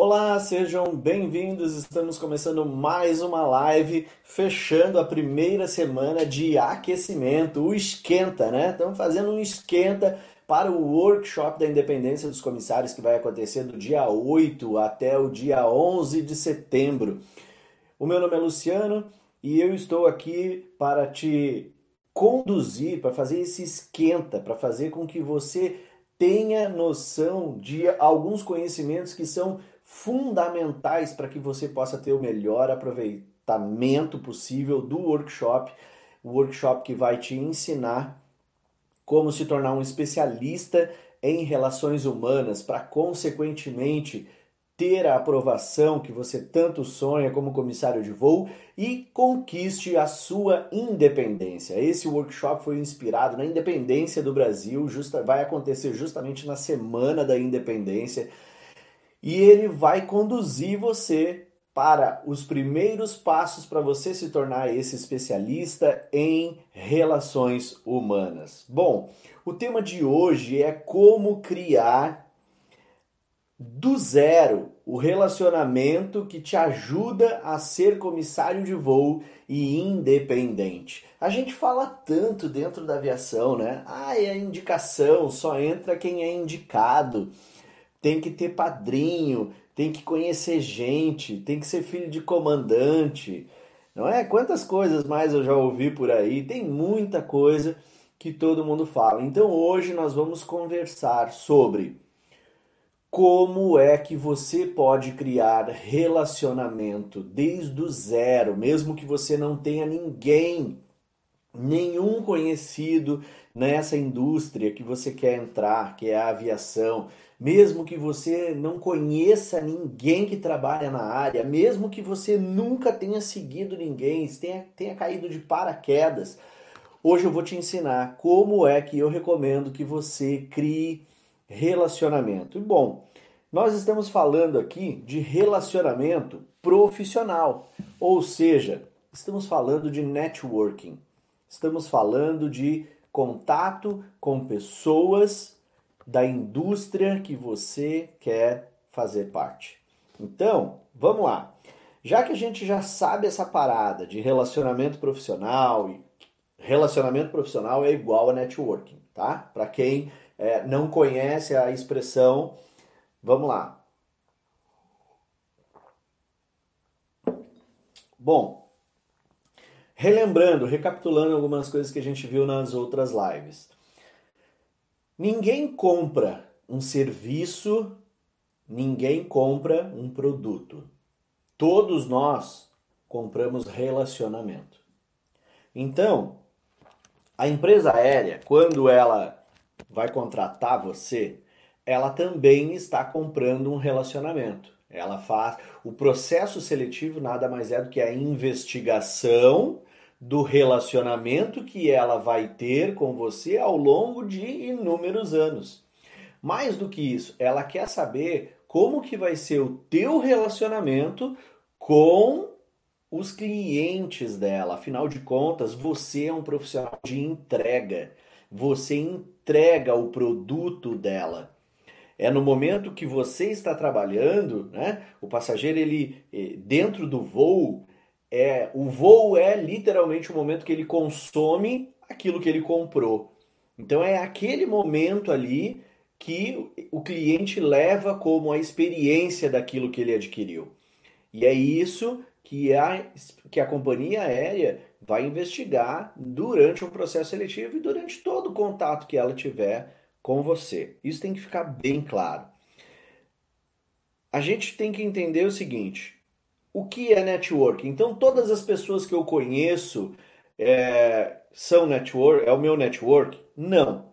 Olá, sejam bem-vindos. Estamos começando mais uma live, fechando a primeira semana de aquecimento, o esquenta, né? Estamos fazendo um esquenta para o workshop da independência dos comissários que vai acontecer do dia 8 até o dia 11 de setembro. O meu nome é Luciano e eu estou aqui para te conduzir, para fazer esse esquenta, para fazer com que você tenha noção de alguns conhecimentos que são fundamentais para que você possa ter o melhor aproveitamento possível do workshop. O workshop que vai te ensinar como se tornar um especialista em relações humanas para, consequentemente, ter a aprovação que você tanto sonha como comissário de voo e conquiste a sua independência. Esse workshop foi inspirado na independência do Brasil, justa, vai acontecer justamente na semana da independência e ele vai conduzir você para os primeiros passos para você se tornar esse especialista em relações humanas. Bom, o tema de hoje é como criar do zero o relacionamento que te ajuda a ser comissário de voo e independente. A gente fala tanto dentro da aviação, né? Ah, é indicação, só entra quem é indicado tem que ter padrinho, tem que conhecer gente, tem que ser filho de comandante. Não é? Quantas coisas mais eu já ouvi por aí? Tem muita coisa que todo mundo fala. Então hoje nós vamos conversar sobre como é que você pode criar relacionamento desde o zero, mesmo que você não tenha ninguém, nenhum conhecido nessa indústria que você quer entrar, que é a aviação, mesmo que você não conheça ninguém que trabalha na área, mesmo que você nunca tenha seguido ninguém, tenha, tenha caído de paraquedas, hoje eu vou te ensinar como é que eu recomendo que você crie relacionamento. E bom, nós estamos falando aqui de relacionamento profissional, ou seja, estamos falando de networking, estamos falando de contato com pessoas da indústria que você quer fazer parte. Então, vamos lá. Já que a gente já sabe essa parada de relacionamento profissional e relacionamento profissional é igual a networking, tá? Para quem é, não conhece a expressão, vamos lá. Bom, relembrando, recapitulando algumas coisas que a gente viu nas outras lives. Ninguém compra um serviço, ninguém compra um produto. Todos nós compramos relacionamento. Então, a empresa aérea, quando ela vai contratar você, ela também está comprando um relacionamento. Ela faz o processo seletivo nada mais é do que a investigação do relacionamento que ela vai ter com você ao longo de inúmeros anos. Mais do que isso, ela quer saber como que vai ser o teu relacionamento com os clientes dela. Afinal de contas, você é um profissional de entrega. Você entrega o produto dela. É no momento que você está trabalhando, né? O passageiro ele eh, dentro do voo, é o voo é literalmente o momento que ele consome aquilo que ele comprou. Então é aquele momento ali que o cliente leva como a experiência daquilo que ele adquiriu. E é isso que a, que a companhia aérea vai investigar durante o processo seletivo e durante todo o contato que ela tiver com você. Isso tem que ficar bem claro. A gente tem que entender o seguinte: o que é network? Então, todas as pessoas que eu conheço é, são network, é o meu network? Não.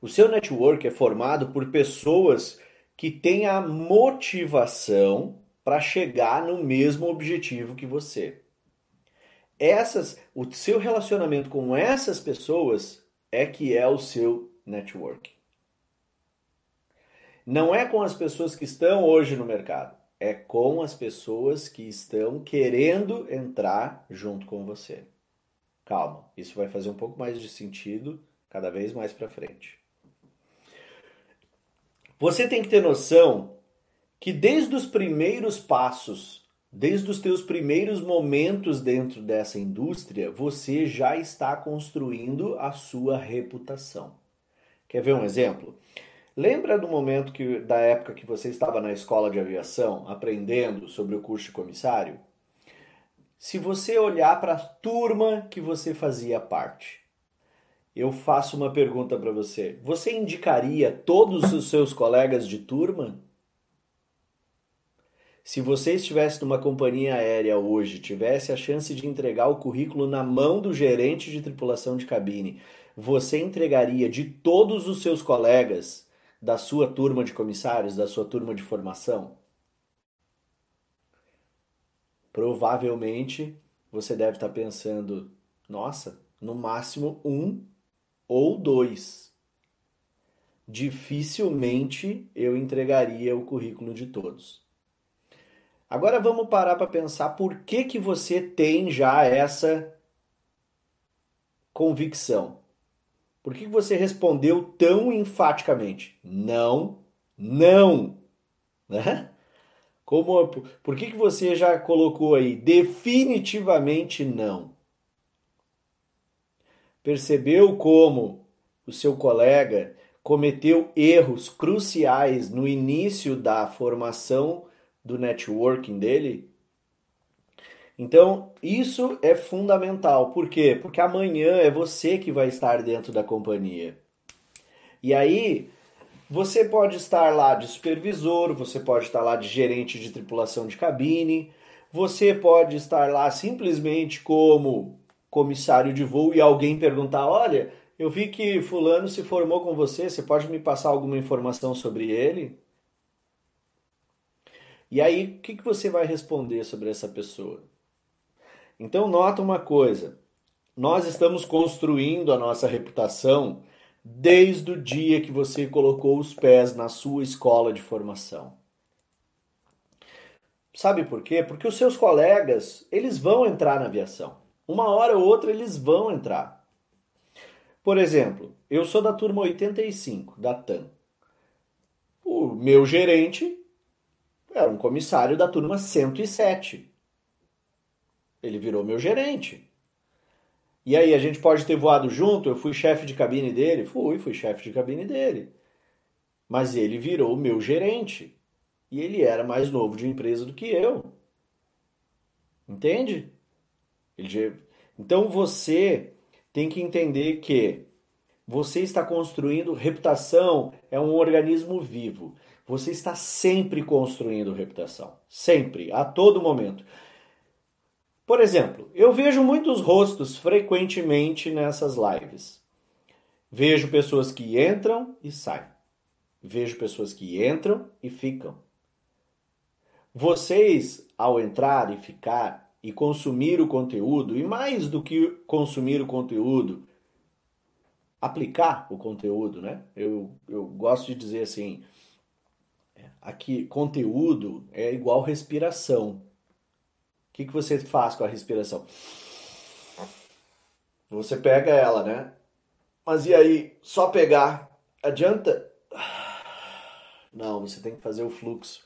O seu network é formado por pessoas que têm a motivação para chegar no mesmo objetivo que você. Essas, o seu relacionamento com essas pessoas é que é o seu network. Não é com as pessoas que estão hoje no mercado é com as pessoas que estão querendo entrar junto com você. Calma, isso vai fazer um pouco mais de sentido cada vez mais para frente. Você tem que ter noção que desde os primeiros passos, desde os teus primeiros momentos dentro dessa indústria, você já está construindo a sua reputação. Quer ver um exemplo? Lembra do momento que da época que você estava na escola de aviação aprendendo sobre o curso de comissário? Se você olhar para a turma que você fazia parte, eu faço uma pergunta para você. Você indicaria todos os seus colegas de turma? Se você estivesse numa companhia aérea hoje, tivesse a chance de entregar o currículo na mão do gerente de tripulação de cabine, você entregaria de todos os seus colegas da sua turma de comissários, da sua turma de formação? Provavelmente você deve estar pensando: nossa, no máximo um ou dois. Dificilmente eu entregaria o currículo de todos. Agora vamos parar para pensar por que, que você tem já essa convicção. Por que, você respondeu tão enfaticamente? Não, não. Né? Como, por que, que você já colocou aí definitivamente não? Percebeu como o seu colega cometeu erros cruciais no início da formação do networking dele? Então, isso é fundamental. Por quê? Porque amanhã é você que vai estar dentro da companhia. E aí, você pode estar lá de supervisor, você pode estar lá de gerente de tripulação de cabine, você pode estar lá simplesmente como comissário de voo e alguém perguntar: Olha, eu vi que Fulano se formou com você, você pode me passar alguma informação sobre ele? E aí, o que, que você vai responder sobre essa pessoa? Então, nota uma coisa: nós estamos construindo a nossa reputação desde o dia que você colocou os pés na sua escola de formação. Sabe por quê? Porque os seus colegas, eles vão entrar na aviação. Uma hora ou outra eles vão entrar. Por exemplo, eu sou da turma 85, da TAM. O meu gerente era um comissário da turma 107. Ele virou meu gerente. E aí, a gente pode ter voado junto, eu fui chefe de cabine dele? Fui, fui chefe de cabine dele. Mas ele virou meu gerente. E ele era mais novo de empresa do que eu. Entende? Ele... Então você tem que entender que você está construindo reputação, é um organismo vivo. Você está sempre construindo reputação. Sempre, a todo momento. Por exemplo, eu vejo muitos rostos frequentemente nessas lives. Vejo pessoas que entram e saem. Vejo pessoas que entram e ficam. Vocês, ao entrar e ficar e consumir o conteúdo, e mais do que consumir o conteúdo, aplicar o conteúdo, né? Eu, eu gosto de dizer assim, aqui conteúdo é igual respiração que, que você faz com a respiração? Você pega ela, né? Mas e aí, só pegar adianta? Não, você tem que fazer o fluxo.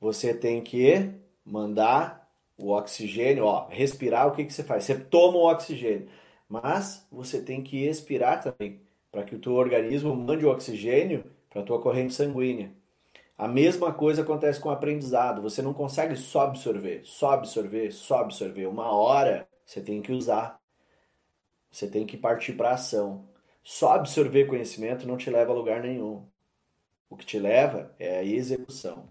Você tem que mandar o oxigênio, ó, respirar, o que, que você faz? Você toma o oxigênio, mas você tem que expirar também, para que o teu organismo mande o oxigênio para a tua corrente sanguínea. A mesma coisa acontece com o aprendizado. Você não consegue só absorver, só absorver, só absorver. Uma hora você tem que usar. Você tem que partir para ação. Só absorver conhecimento não te leva a lugar nenhum. O que te leva é a execução.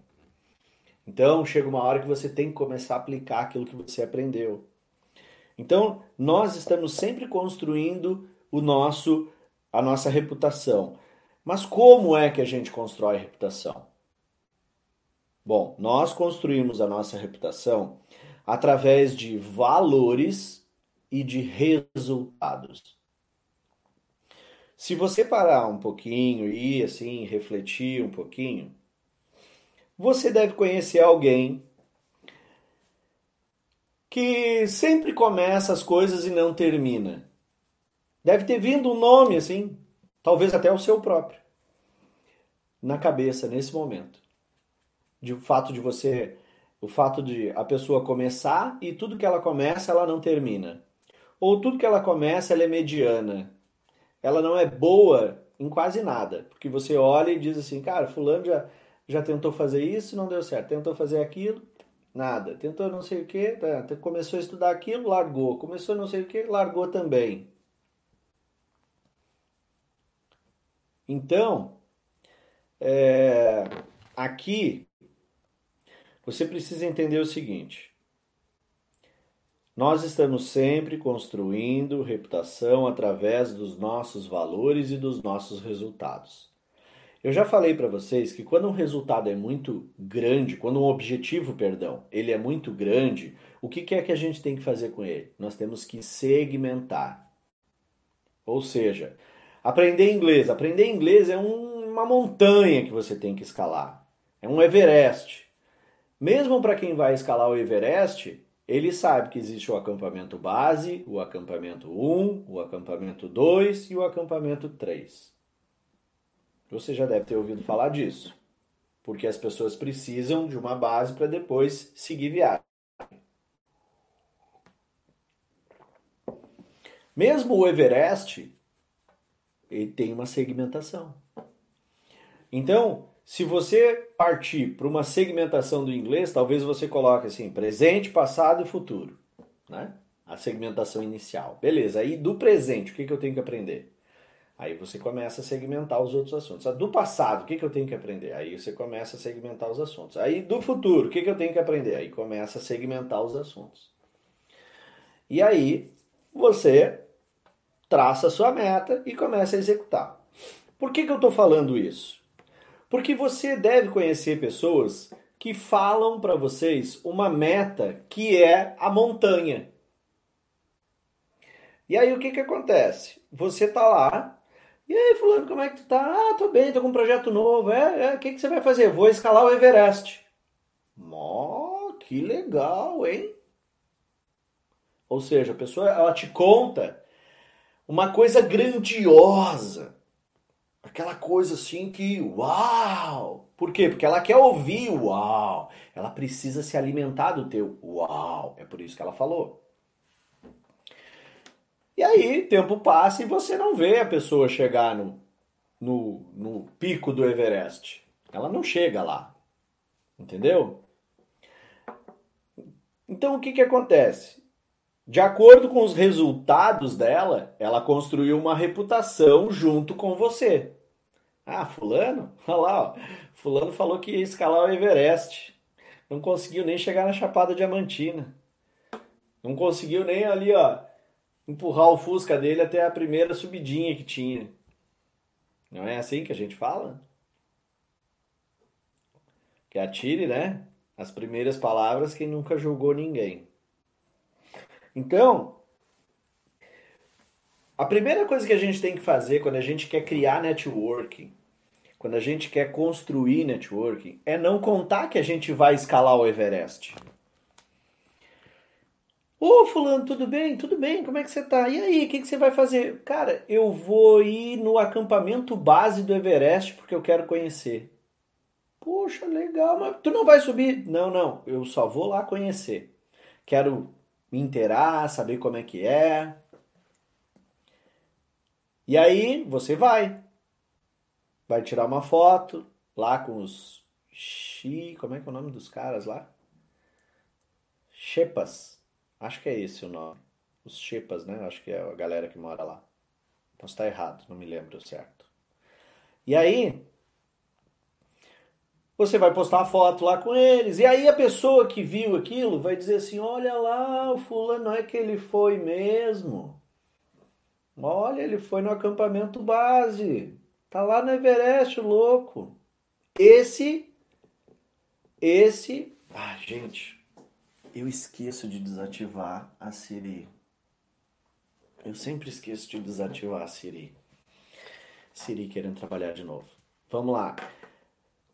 Então, chega uma hora que você tem que começar a aplicar aquilo que você aprendeu. Então, nós estamos sempre construindo o nosso a nossa reputação. Mas como é que a gente constrói reputação? Bom, nós construímos a nossa reputação através de valores e de resultados. Se você parar um pouquinho e assim refletir um pouquinho, você deve conhecer alguém que sempre começa as coisas e não termina. Deve ter vindo um nome assim, talvez até o seu próprio, na cabeça nesse momento. De fato de você, o fato de a pessoa começar e tudo que ela começa ela não termina. Ou tudo que ela começa ela é mediana. Ela não é boa em quase nada, porque você olha e diz assim, cara, fulano já já tentou fazer isso, não deu certo. Tentou fazer aquilo, nada. Tentou não sei o que, tá, começou a estudar aquilo, largou. Começou não sei o que, largou também. Então, é, aqui você precisa entender o seguinte: nós estamos sempre construindo reputação através dos nossos valores e dos nossos resultados. Eu já falei para vocês que quando um resultado é muito grande, quando um objetivo, perdão, ele é muito grande, o que é que a gente tem que fazer com ele? Nós temos que segmentar. Ou seja, aprender inglês. Aprender inglês é um, uma montanha que você tem que escalar. É um Everest. Mesmo para quem vai escalar o Everest, ele sabe que existe o acampamento base, o acampamento 1, o acampamento 2 e o acampamento 3. Você já deve ter ouvido falar disso, porque as pessoas precisam de uma base para depois seguir viagem. Mesmo o Everest, ele tem uma segmentação. Então, se você partir para uma segmentação do inglês, talvez você coloque assim, presente, passado e futuro, né? A segmentação inicial. Beleza, aí do presente, o que, que eu tenho que aprender? Aí você começa a segmentar os outros assuntos. Do passado, o que, que eu tenho que aprender? Aí você começa a segmentar os assuntos. Aí do futuro, o que, que eu tenho que aprender? Aí começa a segmentar os assuntos. E aí você traça a sua meta e começa a executar. Por que, que eu estou falando isso? Porque você deve conhecer pessoas que falam para vocês uma meta que é a montanha. E aí o que, que acontece? Você tá lá e aí, fulano, como é que tu tá? Ah, tô bem, tô com um projeto novo. É, é, o que, que você vai fazer? Vou escalar o Everest. Mó, que legal, hein? Ou seja, a pessoa ela te conta uma coisa grandiosa. Aquela coisa assim que, uau! Por quê? Porque ela quer ouvir uau. Ela precisa se alimentar do teu uau. É por isso que ela falou. E aí, tempo passa e você não vê a pessoa chegar no, no, no pico do Everest. Ela não chega lá. Entendeu? Então o que, que acontece? De acordo com os resultados dela, ela construiu uma reputação junto com você. Ah, fulano? Olha lá, ó. fulano falou que ia escalar o Everest. Não conseguiu nem chegar na Chapada Diamantina. Não conseguiu nem ali, ó, empurrar o Fusca dele até a primeira subidinha que tinha. Não é assim que a gente fala? Que atire, né? As primeiras palavras quem nunca julgou ninguém. Então, a primeira coisa que a gente tem que fazer quando a gente quer criar networking, quando a gente quer construir networking, é não contar que a gente vai escalar o Everest. Ô, fulano, tudo bem? Tudo bem, como é que você tá? E aí, o que, que você vai fazer? Cara, eu vou ir no acampamento base do Everest porque eu quero conhecer. Poxa, legal, mas tu não vai subir? Não, não, eu só vou lá conhecer. Quero me inteirar, saber como é que é. E aí, você vai. Vai tirar uma foto lá com os... Como é que é o nome dos caras lá? Shepas Acho que é esse o nome. Os Chipas, né? Acho que é a galera que mora lá. Posso estar errado, não me lembro certo. E aí, você vai postar uma foto lá com eles. E aí a pessoa que viu aquilo vai dizer assim: olha lá, o fulano é que ele foi mesmo. Olha, ele foi no acampamento base. Tá lá no Everest, louco. Esse, esse, ah, gente, eu esqueço de desativar a Siri. Eu sempre esqueço de desativar a Siri. Siri querendo trabalhar de novo. Vamos lá.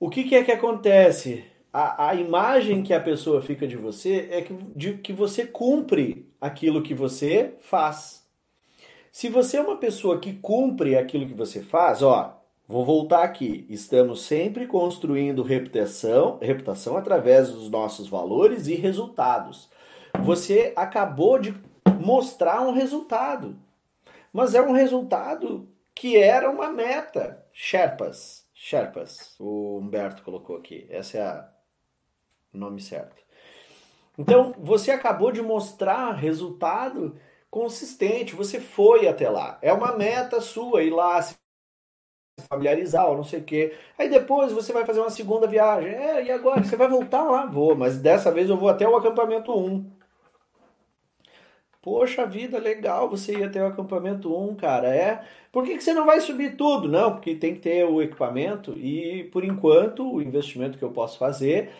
O que, que é que acontece? A, a imagem que a pessoa fica de você é que, de que você cumpre aquilo que você faz. Se você é uma pessoa que cumpre aquilo que você faz, ó, Vou voltar aqui. Estamos sempre construindo reputação, reputação através dos nossos valores e resultados. Você acabou de mostrar um resultado, mas é um resultado que era uma meta. Sherpas, Sherpas, o Humberto colocou aqui. Esse é o nome certo. Então, você acabou de mostrar resultado consistente, você foi até lá. É uma meta sua ir lá se familiarizar ou não sei o quê. Aí depois você vai fazer uma segunda viagem. É, e agora? Você vai voltar lá? Vou, mas dessa vez eu vou até o acampamento 1. Poxa vida, legal você ir até o acampamento 1, cara. É. Por que, que você não vai subir tudo? Não, porque tem que ter o equipamento e, por enquanto, o investimento que eu posso fazer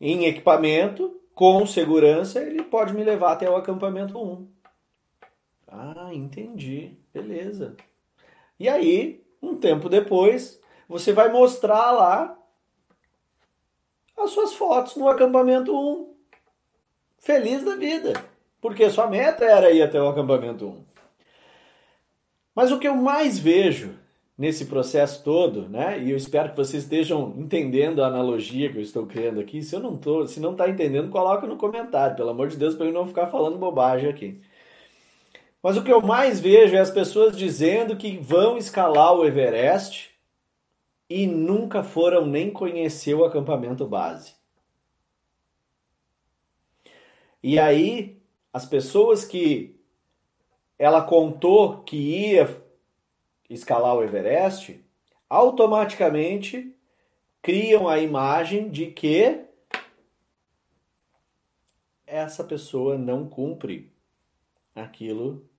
em equipamento, com segurança, ele pode me levar até o acampamento 1. Ah, entendi. Beleza. E aí, um tempo depois, você vai mostrar lá as suas fotos no acampamento 1. Feliz da vida, porque sua meta era ir até o acampamento 1. Mas o que eu mais vejo nesse processo todo, né? E eu espero que vocês estejam entendendo a analogia que eu estou criando aqui. Se eu não tô, se não está entendendo, coloca no comentário, pelo amor de Deus, para eu não ficar falando bobagem aqui. Mas o que eu mais vejo é as pessoas dizendo que vão escalar o Everest e nunca foram nem conhecer o acampamento base. E aí, as pessoas que ela contou que ia escalar o Everest, automaticamente criam a imagem de que essa pessoa não cumpre aquilo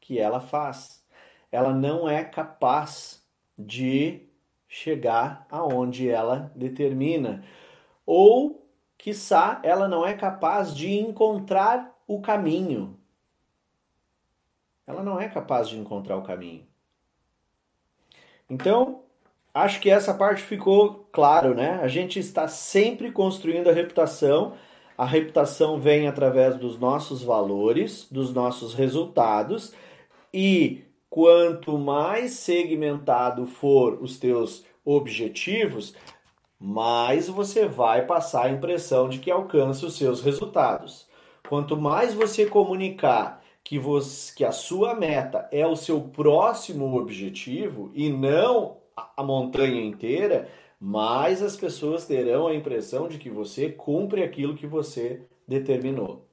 que ela faz. Ela não é capaz de chegar aonde ela determina. Ou, quiçá, ela não é capaz de encontrar o caminho. Ela não é capaz de encontrar o caminho. Então, acho que essa parte ficou claro, né? A gente está sempre construindo a reputação. A reputação vem através dos nossos valores, dos nossos resultados e quanto mais segmentado for os teus objetivos, mais você vai passar a impressão de que alcança os seus resultados. Quanto mais você comunicar que, você, que a sua meta é o seu próximo objetivo e não a montanha inteira, mais as pessoas terão a impressão de que você cumpre aquilo que você determinou.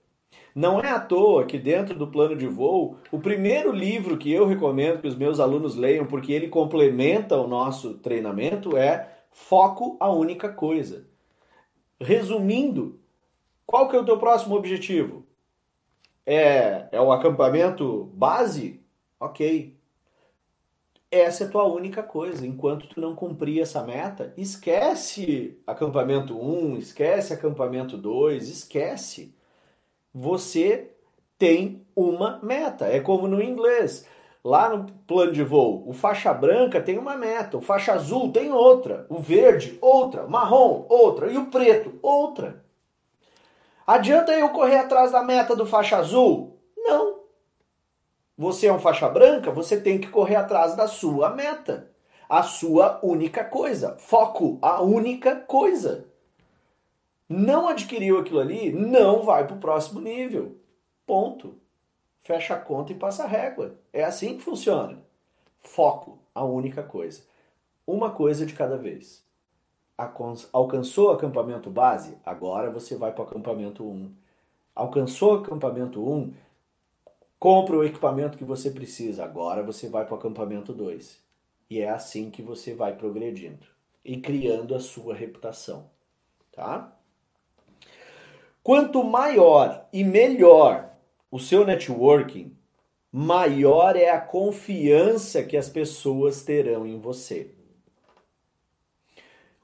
Não é à toa que dentro do plano de voo, o primeiro livro que eu recomendo que os meus alunos leiam, porque ele complementa o nosso treinamento, é Foco a única coisa. Resumindo, qual que é o teu próximo objetivo? É, é o acampamento base? Ok. Essa é a tua única coisa. Enquanto tu não cumprir essa meta, esquece acampamento 1, esquece acampamento 2, esquece você tem uma meta. É como no inglês. Lá no plano de voo, o faixa branca tem uma meta, o faixa azul tem outra, o verde, outra, marrom, outra, e o preto, outra. Adianta eu correr atrás da meta do faixa azul? Não. Você é um faixa branca, você tem que correr atrás da sua meta. A sua única coisa. Foco, a única coisa não adquiriu aquilo ali, não vai para o próximo nível. Ponto. Fecha a conta e passa a régua. É assim que funciona. Foco, a única coisa. Uma coisa de cada vez. Alcançou o acampamento base? Agora você vai para o acampamento 1. Alcançou o acampamento 1? Compra o equipamento que você precisa. Agora você vai para o acampamento 2. E é assim que você vai progredindo e criando a sua reputação. Tá? Quanto maior e melhor o seu networking, maior é a confiança que as pessoas terão em você.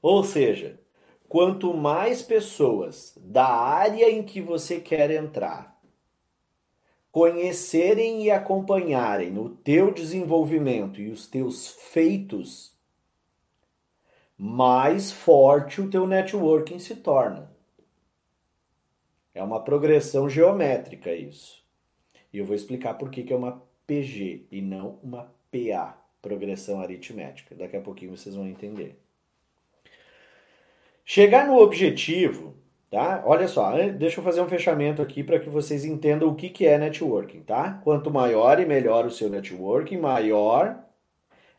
Ou seja, quanto mais pessoas da área em que você quer entrar conhecerem e acompanharem o teu desenvolvimento e os teus feitos, mais forte o teu networking se torna. É uma progressão geométrica isso. E eu vou explicar por que, que é uma PG e não uma PA. progressão aritmética. Daqui a pouquinho vocês vão entender. Chegar no objetivo, tá? Olha só, deixa eu fazer um fechamento aqui para que vocês entendam o que, que é networking, tá? Quanto maior e melhor o seu networking, maior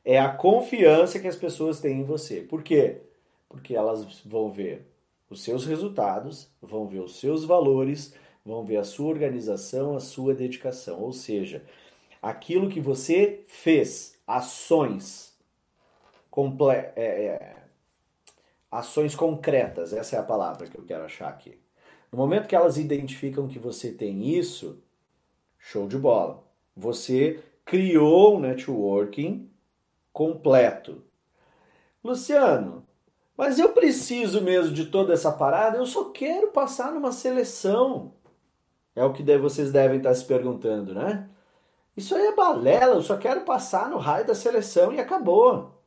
é a confiança que as pessoas têm em você. Por quê? Porque elas vão ver os seus resultados, vão ver os seus valores, vão ver a sua organização, a sua dedicação. Ou seja, aquilo que você fez, ações, comple é, é, ações concretas, essa é a palavra que eu quero achar aqui. No momento que elas identificam que você tem isso, show de bola. Você criou um networking completo. Luciano, mas eu preciso mesmo de toda essa parada? Eu só quero passar numa seleção. É o que vocês devem estar se perguntando, né? Isso aí é balela, eu só quero passar no raio da seleção e acabou.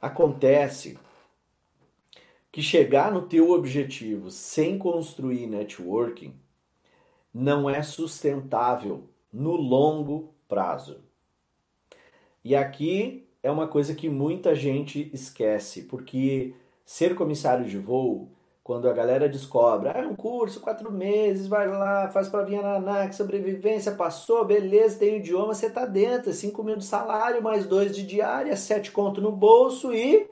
Acontece que chegar no teu objetivo sem construir networking não é sustentável no longo prazo. E aqui é uma coisa que muita gente esquece, porque ser comissário de voo, quando a galera descobre, ah, é um curso, quatro meses, vai lá, faz para vir na sobrevivência, passou, beleza, tem o idioma, você tá dentro, 5 mil de salário, mais dois de diária, sete conto no bolso e uh,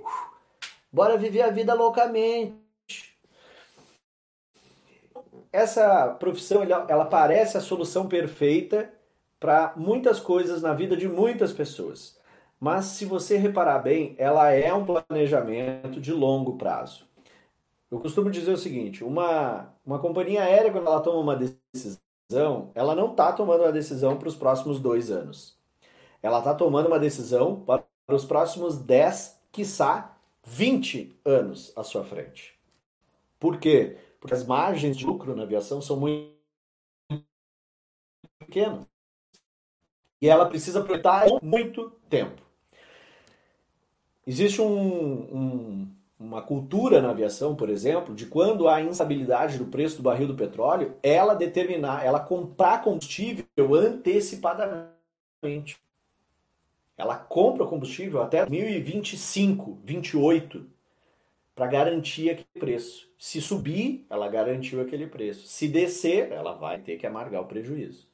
bora viver a vida loucamente. Essa profissão, ela parece a solução perfeita para muitas coisas na vida de muitas pessoas. Mas se você reparar bem, ela é um planejamento de longo prazo. Eu costumo dizer o seguinte: uma, uma companhia aérea, quando ela toma uma decisão, ela não está tomando uma decisão para os próximos dois anos. Ela está tomando uma decisão para os próximos 10, quiçá 20 anos à sua frente. Por quê? Porque as margens de lucro na aviação são muito pequenas. E ela precisa aproveitar muito tempo. Existe um, um, uma cultura na aviação, por exemplo, de quando há instabilidade do preço do barril do petróleo, ela determinar, ela comprar combustível antecipadamente. Ela compra combustível até 2025, 28, para garantir aquele preço. Se subir, ela garantiu aquele preço. Se descer, ela vai ter que amargar o prejuízo.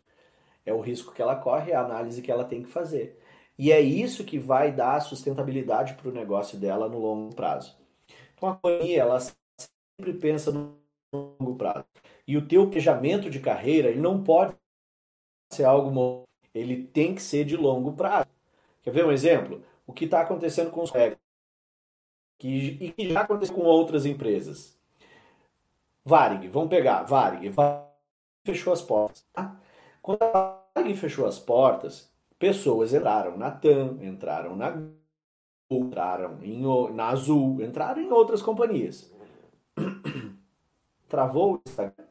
É o risco que ela corre, é a análise que ela tem que fazer. E é isso que vai dar sustentabilidade para o negócio dela no longo prazo. Então a companhia ela sempre pensa no longo prazo. E o teu planejamento de carreira ele não pode ser algo ele tem que ser de longo prazo. Quer ver um exemplo? O que está acontecendo com os colegas que, e que já aconteceu com outras empresas. Varig, vamos pegar, Varig, Varig fechou as portas. Tá? Quando a Varig fechou as portas, pessoas entraram na TAM, entraram na entraram em, na Azul, entraram em outras companhias. Travou o Instagram.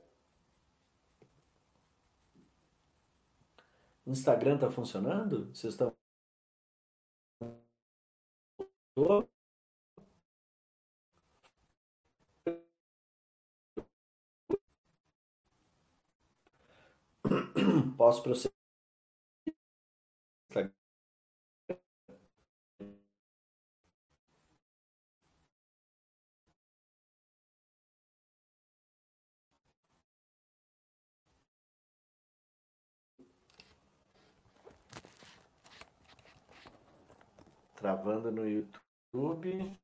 O Instagram está funcionando? Vocês estão. Posso prosseguir? Travando no YouTube.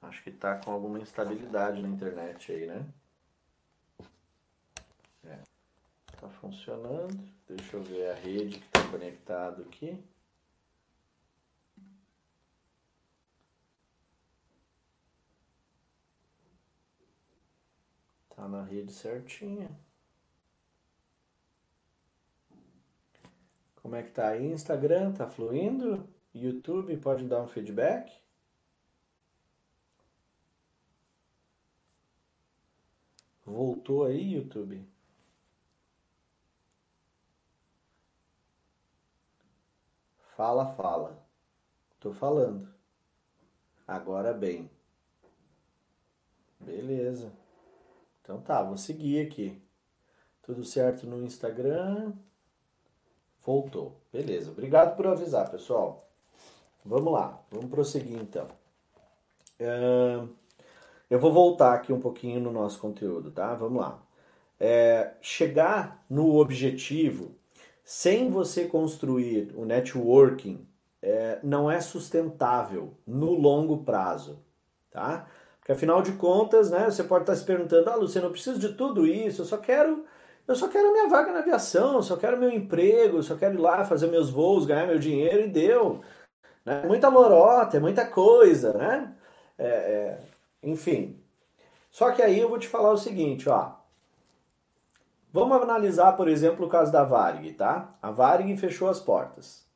Acho que tá com alguma instabilidade na internet aí, né? É. Tá funcionando. Deixa eu ver a rede que está conectado aqui. Tá na rede certinha. Como é que tá aí? Instagram tá fluindo? YouTube pode dar um feedback? Voltou aí, YouTube? Fala, fala. Tô falando. Agora bem. Beleza. Então tá, vou seguir aqui. Tudo certo no Instagram. Voltou. Beleza. Obrigado por avisar, pessoal. Vamos lá. Vamos prosseguir então. Eu vou voltar aqui um pouquinho no nosso conteúdo, tá? Vamos lá. É, chegar no objetivo sem você construir o networking é, não é sustentável no longo prazo, tá? Porque afinal de contas, né, você pode estar se perguntando, ah, Luciano, eu preciso de tudo isso, eu só quero, eu só quero minha vaga na aviação, eu só quero meu emprego, eu só quero ir lá fazer meus voos, ganhar meu dinheiro e deu. Né? Muita lorota, é muita coisa, né? É, é, enfim. Só que aí eu vou te falar o seguinte, ó. Vamos analisar, por exemplo, o caso da Varig, tá? A Varig fechou as portas.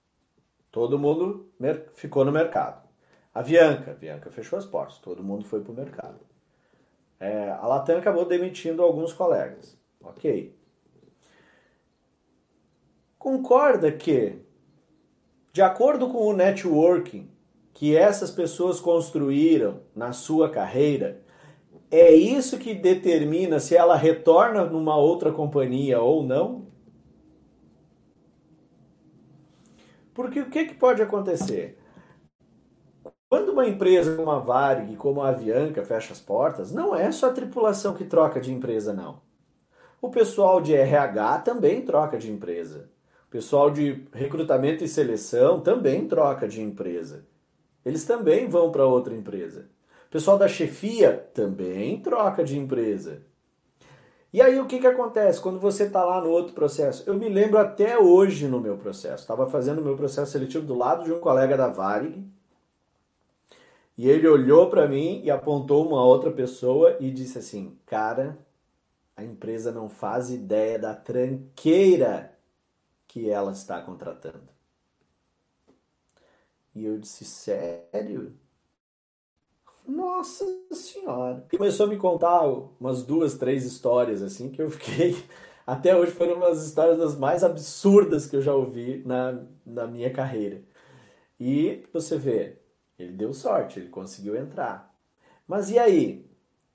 Todo mundo ficou no mercado. A Bianca, a Bianca fechou as portas, todo mundo foi para o mercado. É, a Latam acabou demitindo alguns colegas. Ok. Concorda que, de acordo com o networking que essas pessoas construíram na sua carreira, é isso que determina se ela retorna numa outra companhia ou não? Porque o que, que pode acontecer? Quando uma empresa como a Varig, como a Avianca fecha as portas, não é só a tripulação que troca de empresa, não. O pessoal de RH também troca de empresa. Pessoal de recrutamento e seleção também troca de empresa. Eles também vão para outra empresa. Pessoal da chefia também troca de empresa. E aí o que, que acontece quando você está lá no outro processo? Eu me lembro até hoje no meu processo. Estava fazendo o meu processo seletivo do lado de um colega da Varig e ele olhou para mim e apontou uma outra pessoa e disse assim: Cara, a empresa não faz ideia da tranqueira que ela está contratando. E eu disse: Sério? Nossa Senhora! E começou a me contar umas duas, três histórias assim que eu fiquei. Até hoje foram umas histórias das mais absurdas que eu já ouvi na, na minha carreira. E você vê, ele deu sorte, ele conseguiu entrar. Mas e aí?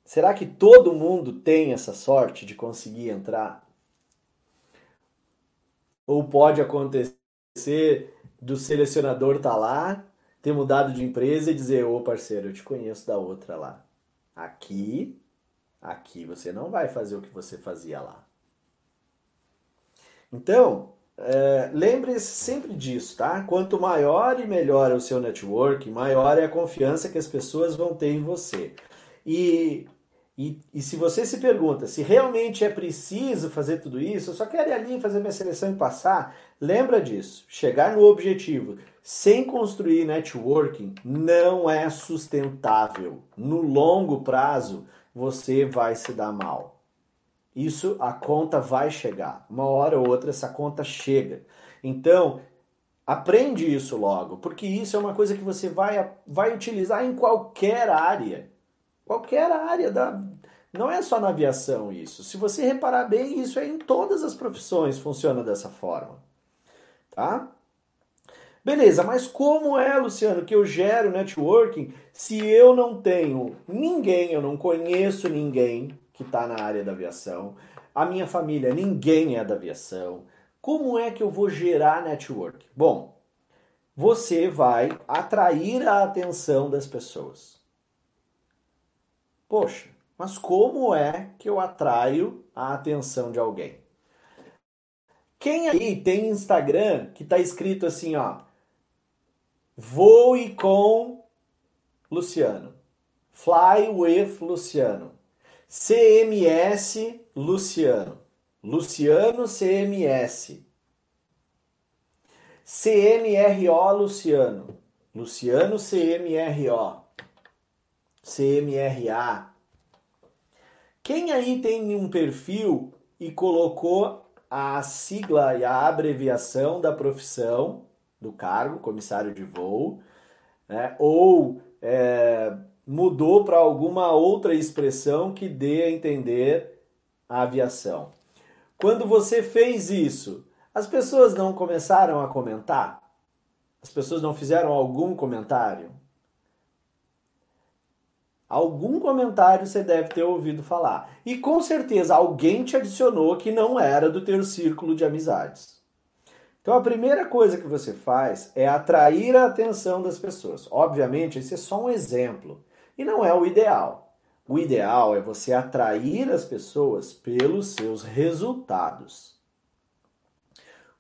Será que todo mundo tem essa sorte de conseguir entrar? Ou pode acontecer do selecionador tá lá, ter mudado de empresa e dizer: Ô parceiro, eu te conheço da outra lá. Aqui, aqui você não vai fazer o que você fazia lá. Então, é, Lembre-se sempre disso, tá? Quanto maior e melhor é o seu network, maior é a confiança que as pessoas vão ter em você. E, e, e se você se pergunta se realmente é preciso fazer tudo isso, eu só quero ir ali fazer minha seleção e passar, lembra disso. Chegar no objetivo sem construir networking não é sustentável. No longo prazo, você vai se dar mal isso a conta vai chegar. Uma hora ou outra essa conta chega. Então, aprende isso logo, porque isso é uma coisa que você vai, vai utilizar em qualquer área. Qualquer área da. Não é só na aviação isso. Se você reparar bem, isso é em todas as profissões, funciona dessa forma. Tá? Beleza, mas como é, Luciano, que eu gero networking se eu não tenho ninguém, eu não conheço ninguém que está na área da aviação. A minha família, ninguém é da aviação. Como é que eu vou gerar network? Bom, você vai atrair a atenção das pessoas. Poxa, mas como é que eu atraio a atenção de alguém? Quem aí tem Instagram que está escrito assim, ó, voe com Luciano, fly with Luciano. CMS Luciano. Luciano CMS. CMRO Luciano. Luciano CMRO. CMRA. Quem aí tem um perfil e colocou a sigla e a abreviação da profissão do cargo, comissário de voo, né? ou é, mudou para alguma outra expressão que dê a entender a aviação. Quando você fez isso, as pessoas não começaram a comentar? As pessoas não fizeram algum comentário? Algum comentário você deve ter ouvido falar. E com certeza alguém te adicionou que não era do teu círculo de amizades. Então a primeira coisa que você faz é atrair a atenção das pessoas. Obviamente, esse é só um exemplo e não é o ideal. O ideal é você atrair as pessoas pelos seus resultados.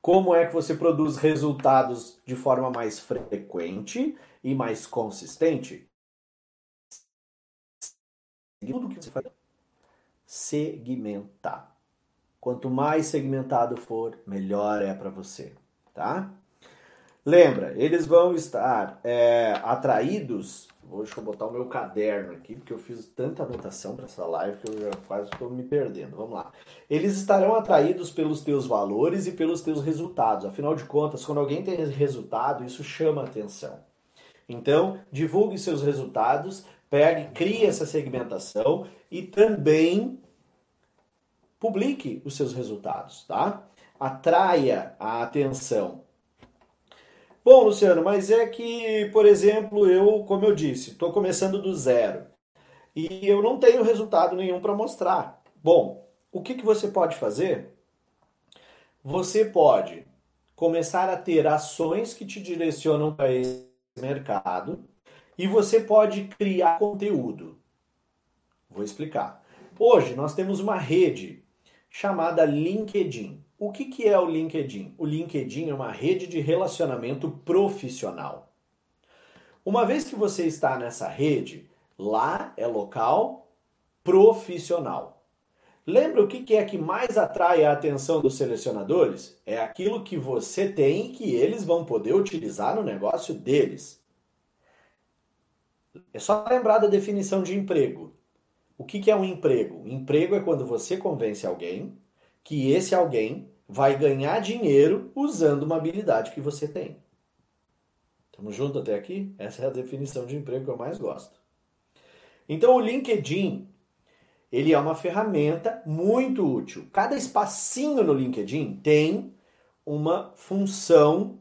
Como é que você produz resultados de forma mais frequente e mais consistente? Tudo que você faz segmentar. Quanto mais segmentado for, melhor é para você, tá? Lembra, eles vão estar é, atraídos. Deixa eu botar o meu caderno aqui, porque eu fiz tanta anotação para essa live que eu já quase estou me perdendo. Vamos lá. Eles estarão atraídos pelos teus valores e pelos teus resultados. Afinal de contas, quando alguém tem resultado, isso chama atenção. Então, divulgue seus resultados, pegue, crie essa segmentação e também publique os seus resultados, tá? Atraia a atenção. Bom, Luciano, mas é que, por exemplo, eu, como eu disse, estou começando do zero e eu não tenho resultado nenhum para mostrar. Bom, o que, que você pode fazer? Você pode começar a ter ações que te direcionam para esse mercado e você pode criar conteúdo. Vou explicar. Hoje nós temos uma rede chamada LinkedIn. O que, que é o LinkedIn? O LinkedIn é uma rede de relacionamento profissional. Uma vez que você está nessa rede, lá é local profissional. Lembra o que é que mais atrai a atenção dos selecionadores? É aquilo que você tem que eles vão poder utilizar no negócio deles. É só lembrar da definição de emprego. O que, que é um emprego? Emprego é quando você convence alguém que esse alguém vai ganhar dinheiro usando uma habilidade que você tem. Estamos juntos até aqui? Essa é a definição de emprego que eu mais gosto. Então o LinkedIn, ele é uma ferramenta muito útil. Cada espacinho no LinkedIn tem uma função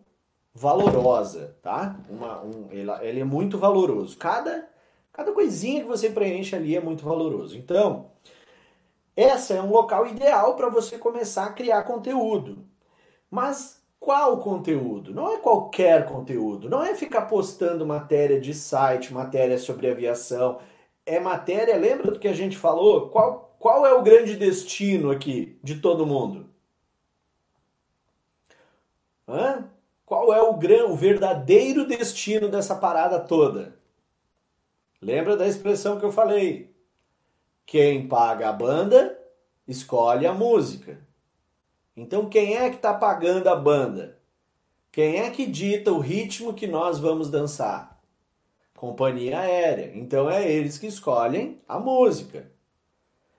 valorosa, tá? Uma, um, ele, ele é muito valoroso. Cada Cada coisinha que você preenche ali é muito valoroso. Então, essa é um local ideal para você começar a criar conteúdo. Mas qual conteúdo? Não é qualquer conteúdo. Não é ficar postando matéria de site, matéria sobre aviação. É matéria, lembra do que a gente falou? Qual, qual é o grande destino aqui de todo mundo? Hã? Qual é o, gran, o verdadeiro destino dessa parada toda? Lembra da expressão que eu falei? Quem paga a banda escolhe a música. Então quem é que está pagando a banda? Quem é que dita o ritmo que nós vamos dançar? Companhia aérea. Então é eles que escolhem a música.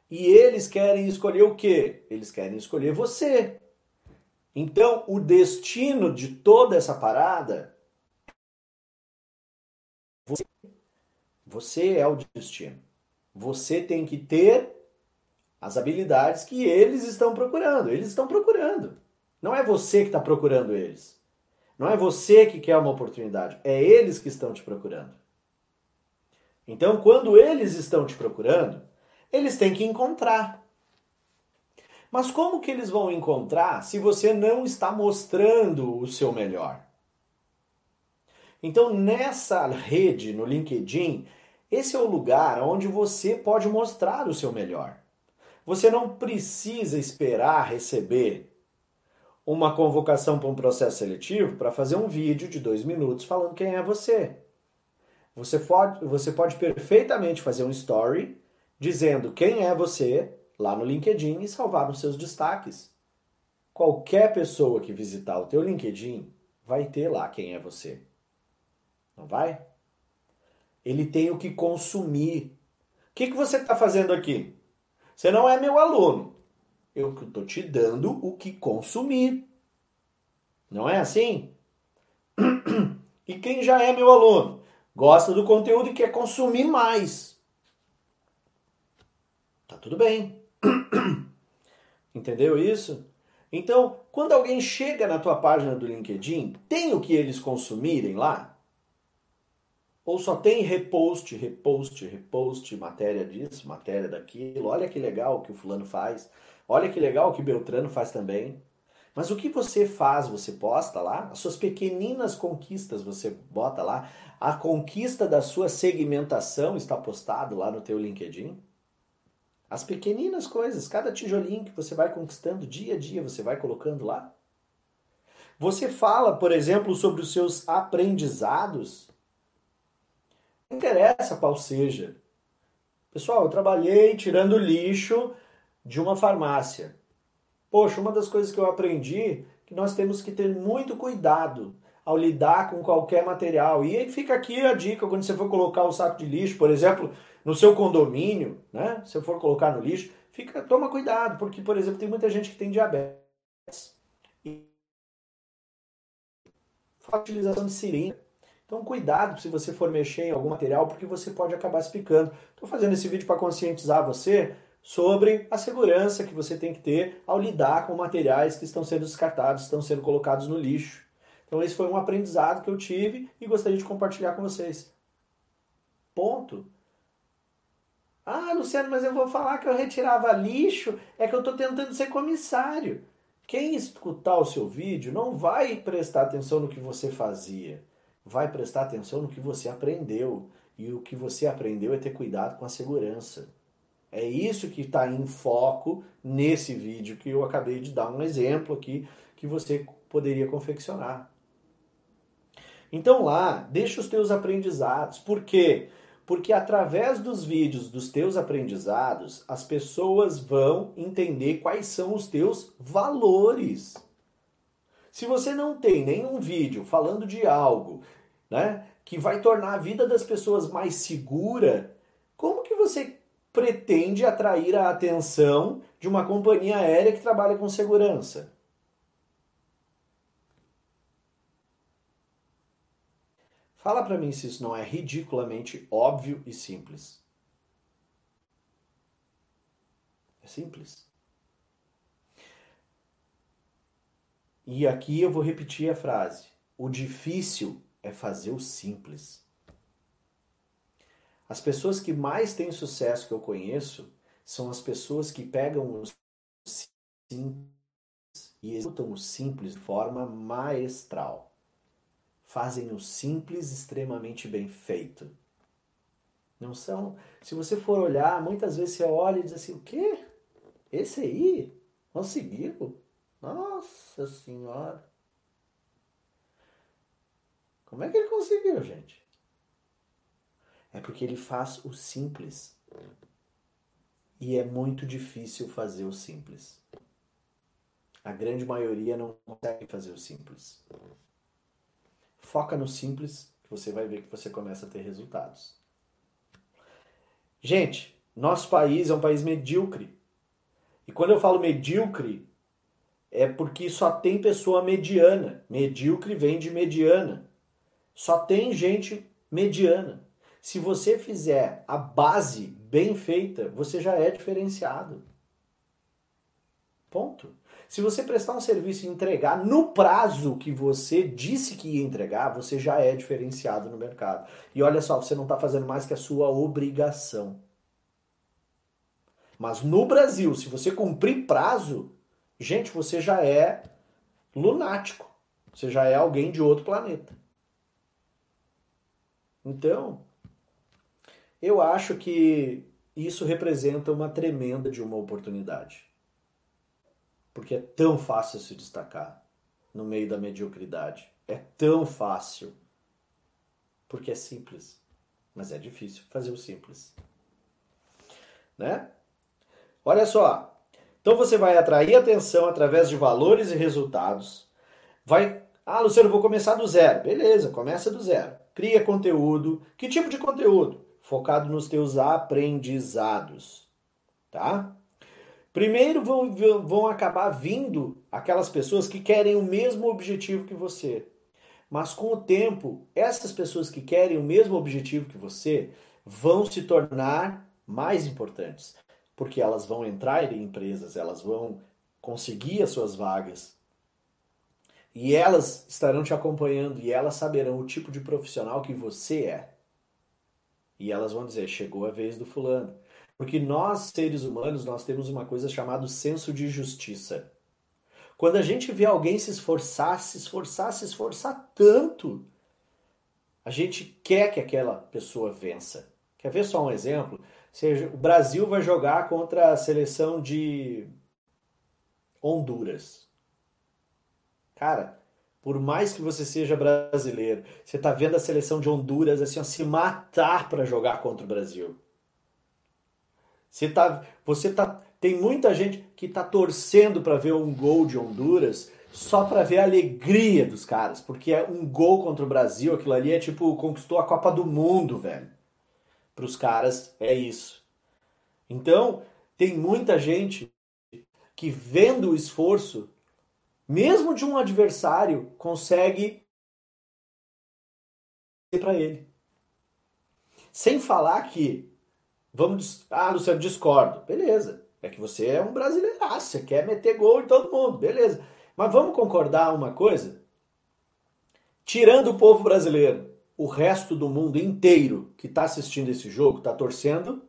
E eles querem escolher o quê? Eles querem escolher você. Então o destino de toda essa parada você você é o destino. Você tem que ter as habilidades que eles estão procurando. Eles estão procurando. Não é você que está procurando eles. Não é você que quer uma oportunidade. É eles que estão te procurando. Então, quando eles estão te procurando, eles têm que encontrar. Mas como que eles vão encontrar se você não está mostrando o seu melhor? Então, nessa rede, no LinkedIn, esse é o lugar onde você pode mostrar o seu melhor. Você não precisa esperar receber uma convocação para um processo seletivo para fazer um vídeo de dois minutos falando quem é você. Você pode, você pode perfeitamente fazer um story dizendo quem é você lá no LinkedIn e salvar os seus destaques. Qualquer pessoa que visitar o teu LinkedIn vai ter lá quem é você. Não vai? Ele tem o que consumir. O que, que você está fazendo aqui? Você não é meu aluno. Eu estou te dando o que consumir. Não é assim? E quem já é meu aluno? Gosta do conteúdo e quer consumir mais. Tá tudo bem. Entendeu isso? Então, quando alguém chega na tua página do LinkedIn, tem o que eles consumirem lá? Ou só tem repost, repost, repost, matéria disso, matéria daquilo. Olha que legal que o fulano faz. Olha que legal que Beltrano faz também. Mas o que você faz, você posta lá, as suas pequeninas conquistas você bota lá, a conquista da sua segmentação está postado lá no teu LinkedIn. As pequeninas coisas, cada tijolinho que você vai conquistando dia a dia, você vai colocando lá. Você fala, por exemplo, sobre os seus aprendizados. Não interessa qual seja. Pessoal, eu trabalhei tirando lixo de uma farmácia. Poxa, uma das coisas que eu aprendi é que nós temos que ter muito cuidado ao lidar com qualquer material. E aí fica aqui a dica quando você for colocar o saco de lixo, por exemplo, no seu condomínio, né? Se for colocar no lixo, fica, toma cuidado, porque por exemplo, tem muita gente que tem diabetes. E utilização de seringa. Então, cuidado se você for mexer em algum material, porque você pode acabar se picando. Estou fazendo esse vídeo para conscientizar você sobre a segurança que você tem que ter ao lidar com materiais que estão sendo descartados, estão sendo colocados no lixo. Então, esse foi um aprendizado que eu tive e gostaria de compartilhar com vocês. Ponto. Ah, Luciano, mas eu vou falar que eu retirava lixo, é que eu estou tentando ser comissário. Quem escutar o seu vídeo não vai prestar atenção no que você fazia, vai prestar atenção no que você aprendeu. E o que você aprendeu é ter cuidado com a segurança. É isso que está em foco nesse vídeo que eu acabei de dar um exemplo aqui que você poderia confeccionar. Então lá, deixa os teus aprendizados. Por quê? Porque através dos vídeos dos teus aprendizados, as pessoas vão entender quais são os teus valores. Se você não tem nenhum vídeo falando de algo, né, que vai tornar a vida das pessoas mais segura, como que você pretende atrair a atenção de uma companhia aérea que trabalha com segurança? Fala para mim se isso não é ridiculamente óbvio e simples. É simples. E aqui eu vou repetir a frase. O difícil é fazer o simples. As pessoas que mais têm sucesso que eu conheço são as pessoas que pegam o simples e executam o simples de forma maestral fazem o simples extremamente bem feito. Não são. Se você for olhar, muitas vezes você olha e diz assim: o quê? Esse aí? Conseguiu? Nossa Senhora! Como é que ele conseguiu, gente? É porque ele faz o simples. E é muito difícil fazer o simples. A grande maioria não consegue fazer o simples. Foca no simples, que você vai ver que você começa a ter resultados. Gente, nosso país é um país medíocre. E quando eu falo medíocre, é porque só tem pessoa mediana. Medíocre vem de mediana. Só tem gente mediana. Se você fizer a base bem feita, você já é diferenciado. Ponto. Se você prestar um serviço e entregar no prazo que você disse que ia entregar, você já é diferenciado no mercado. E olha só, você não está fazendo mais que a sua obrigação. Mas no Brasil, se você cumprir prazo, gente, você já é lunático. Você já é alguém de outro planeta. Então, eu acho que isso representa uma tremenda de uma oportunidade porque é tão fácil se destacar no meio da mediocridade. É tão fácil. Porque é simples. Mas é difícil fazer o simples. Né? Olha só. Então você vai atrair atenção através de valores e resultados. Vai. Ah, Luciano, vou começar do zero. Beleza, começa do zero. Cria conteúdo. Que tipo de conteúdo? Focado nos teus aprendizados. Tá? Primeiro vão, vão acabar vindo aquelas pessoas que querem o mesmo objetivo que você. Mas com o tempo, essas pessoas que querem o mesmo objetivo que você vão se tornar mais importantes, porque elas vão entrar em empresas, elas vão conseguir as suas vagas. E elas estarão te acompanhando e elas saberão o tipo de profissional que você é. E elas vão dizer: chegou a vez do fulano. Porque nós, seres humanos, nós temos uma coisa chamada senso de justiça. Quando a gente vê alguém se esforçar, se esforçar, se esforçar tanto, a gente quer que aquela pessoa vença. Quer ver só um exemplo? Seja, o Brasil vai jogar contra a seleção de Honduras. Cara, por mais que você seja brasileiro, você tá vendo a seleção de Honduras assim, ó, se matar para jogar contra o Brasil. Você tá, você tá, tem muita gente que tá torcendo para ver um gol de Honduras só para ver a alegria dos caras, porque é um gol contra o Brasil, aquilo ali é tipo conquistou a Copa do Mundo, velho. Para os caras é isso. Então, tem muita gente que vendo o esforço mesmo de um adversário, consegue para ele. Sem falar que, vamos, ah, Luciano, discordo. Beleza, é que você é um brasileiro, você quer meter gol em todo mundo, beleza. Mas vamos concordar uma coisa? Tirando o povo brasileiro, o resto do mundo inteiro que está assistindo esse jogo está torcendo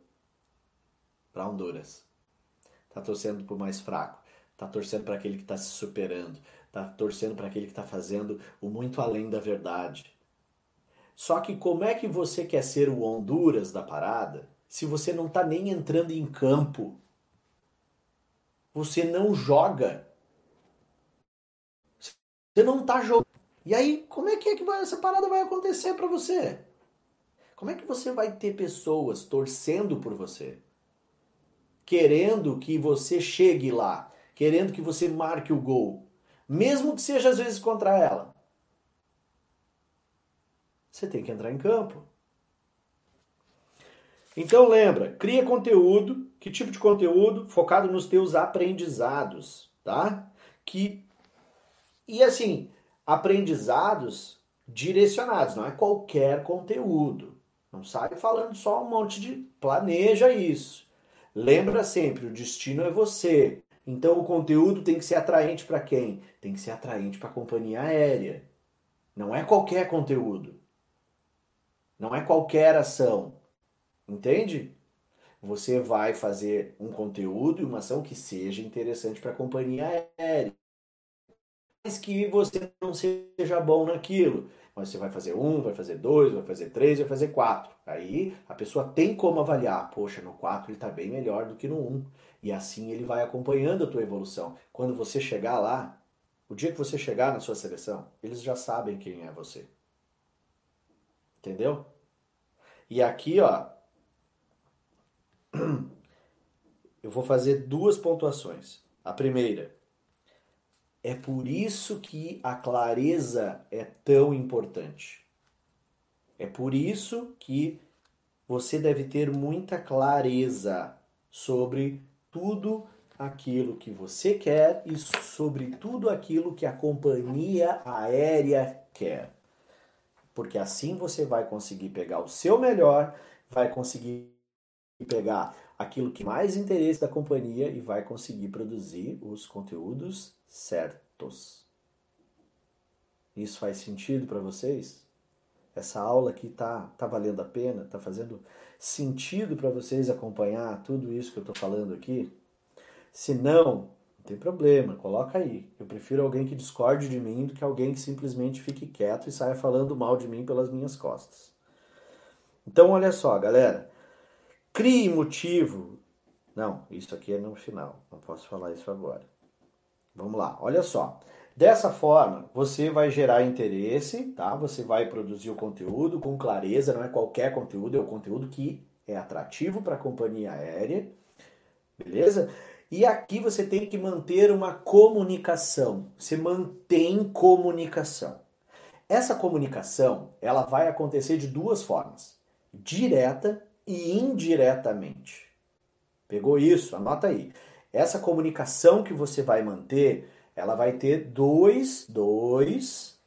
para Honduras. Está torcendo para o mais fraco. Está torcendo para aquele que está se superando. Está torcendo para aquele que está fazendo o muito além da verdade. Só que como é que você quer ser o Honduras da parada se você não está nem entrando em campo? Você não joga. Você não está jogando. E aí, como é que, é que vai, essa parada vai acontecer para você? Como é que você vai ter pessoas torcendo por você? Querendo que você chegue lá? querendo que você marque o gol, mesmo que seja às vezes contra ela. Você tem que entrar em campo. Então lembra, cria conteúdo, que tipo de conteúdo? Focado nos teus aprendizados, tá? Que e assim, aprendizados direcionados, não é qualquer conteúdo. Não sai falando só um monte de planeja isso. Lembra sempre, o destino é você. Então o conteúdo tem que ser atraente para quem? Tem que ser atraente para a companhia aérea. Não é qualquer conteúdo. Não é qualquer ação. Entende? Você vai fazer um conteúdo e uma ação que seja interessante para a companhia aérea. Mas que você não seja bom naquilo. Mas você vai fazer um, vai fazer dois, vai fazer três, vai fazer quatro. Aí a pessoa tem como avaliar. Poxa, no quatro ele está bem melhor do que no um. E assim ele vai acompanhando a tua evolução. Quando você chegar lá, o dia que você chegar na sua seleção, eles já sabem quem é você. Entendeu? E aqui, ó, eu vou fazer duas pontuações. A primeira, é por isso que a clareza é tão importante. É por isso que você deve ter muita clareza sobre tudo aquilo que você quer e sobre tudo aquilo que a companhia aérea quer. Porque assim você vai conseguir pegar o seu melhor, vai conseguir pegar aquilo que mais interesse da companhia e vai conseguir produzir os conteúdos certos. Isso faz sentido para vocês? Essa aula aqui tá, tá valendo a pena? Tá fazendo sentido para vocês acompanhar tudo isso que eu estou falando aqui? Se não, não tem problema, coloca aí. Eu prefiro alguém que discorde de mim do que alguém que simplesmente fique quieto e saia falando mal de mim pelas minhas costas. Então, olha só, galera. Crie motivo. Não, isso aqui é no final. Não posso falar isso agora. Vamos lá, olha só. Dessa forma, você vai gerar interesse, tá? Você vai produzir o conteúdo com clareza, não é qualquer conteúdo, é o conteúdo que é atrativo para a companhia aérea, beleza? E aqui você tem que manter uma comunicação. Você mantém comunicação. Essa comunicação, ela vai acontecer de duas formas: direta e indiretamente. Pegou isso? Anota aí. Essa comunicação que você vai manter, ela vai ter dois, dois,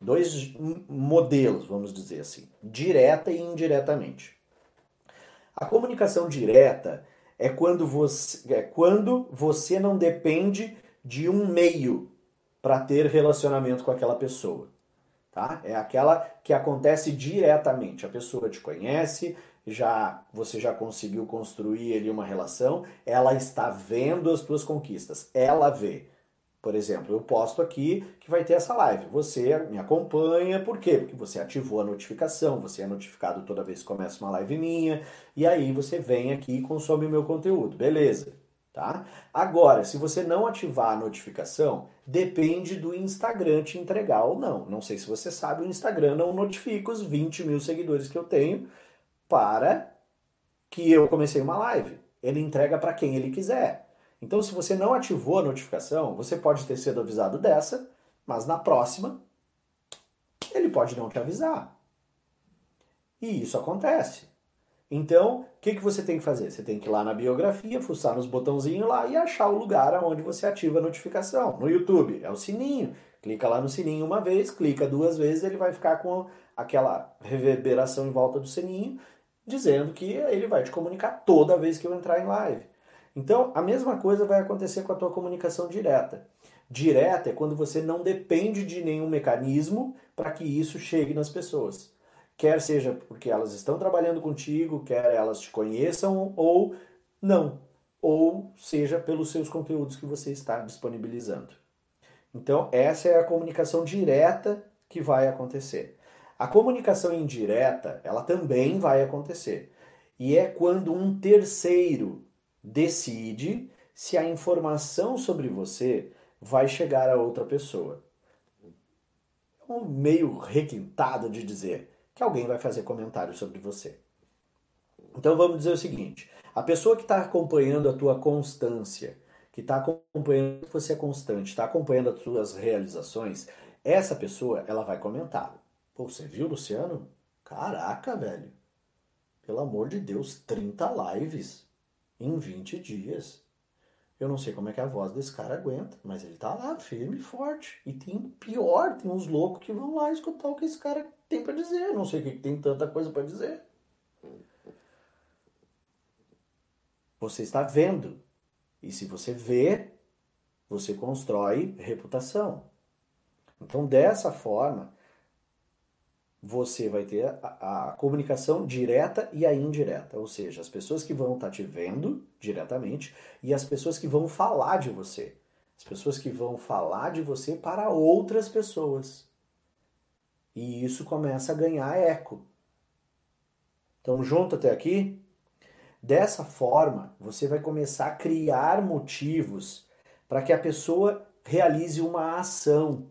dois modelos, vamos dizer assim, direta e indiretamente. A comunicação direta é quando você, é quando você não depende de um meio para ter relacionamento com aquela pessoa. Tá? É aquela que acontece diretamente. A pessoa te conhece, já você já conseguiu construir ali uma relação, ela está vendo as tuas conquistas, ela vê. Por exemplo, eu posto aqui que vai ter essa live. Você me acompanha, por quê? Porque você ativou a notificação, você é notificado toda vez que começa uma live minha, e aí você vem aqui e consome o meu conteúdo. Beleza, tá? Agora, se você não ativar a notificação, depende do Instagram te entregar ou não. Não sei se você sabe, o Instagram não notifica os 20 mil seguidores que eu tenho para que eu comecei uma live. Ele entrega para quem ele quiser. Então, se você não ativou a notificação, você pode ter sido avisado dessa, mas na próxima ele pode não te avisar. E isso acontece. Então, o que, que você tem que fazer? Você tem que ir lá na biografia, fuçar nos botãozinhos lá e achar o lugar onde você ativa a notificação. No YouTube, é o sininho. Clica lá no sininho uma vez, clica duas vezes, ele vai ficar com aquela reverberação em volta do sininho, dizendo que ele vai te comunicar toda vez que eu entrar em live. Então, a mesma coisa vai acontecer com a tua comunicação direta. Direta é quando você não depende de nenhum mecanismo para que isso chegue nas pessoas quer seja porque elas estão trabalhando contigo, quer elas te conheçam ou não, ou seja pelos seus conteúdos que você está disponibilizando. Então, essa é a comunicação direta que vai acontecer. A comunicação indireta, ela também vai acontecer. E é quando um terceiro decide se a informação sobre você vai chegar a outra pessoa. É um meio requintado de dizer que alguém vai fazer comentário sobre você. Então vamos dizer o seguinte: a pessoa que está acompanhando a tua constância, que está acompanhando que você é constante, está acompanhando as tuas realizações, essa pessoa ela vai comentar. Pô, você viu, Luciano? Caraca, velho. Pelo amor de Deus, 30 lives em 20 dias. Eu não sei como é que a voz desse cara aguenta, mas ele tá lá, firme e forte. E tem pior, tem uns loucos que vão lá escutar o que esse cara tem para dizer. Não sei o que tem tanta coisa para dizer. Você está vendo. E se você vê, você constrói reputação. Então, dessa forma, você vai ter a, a, comunicação direta e a indireta, ou seja, as pessoas que vão estar tá te vendo diretamente e as pessoas que vão falar de você. As pessoas que vão falar de você para outras pessoas. E isso começa a ganhar eco. Então, junto até aqui? Dessa forma, você vai começar a criar motivos para que a pessoa realize uma ação.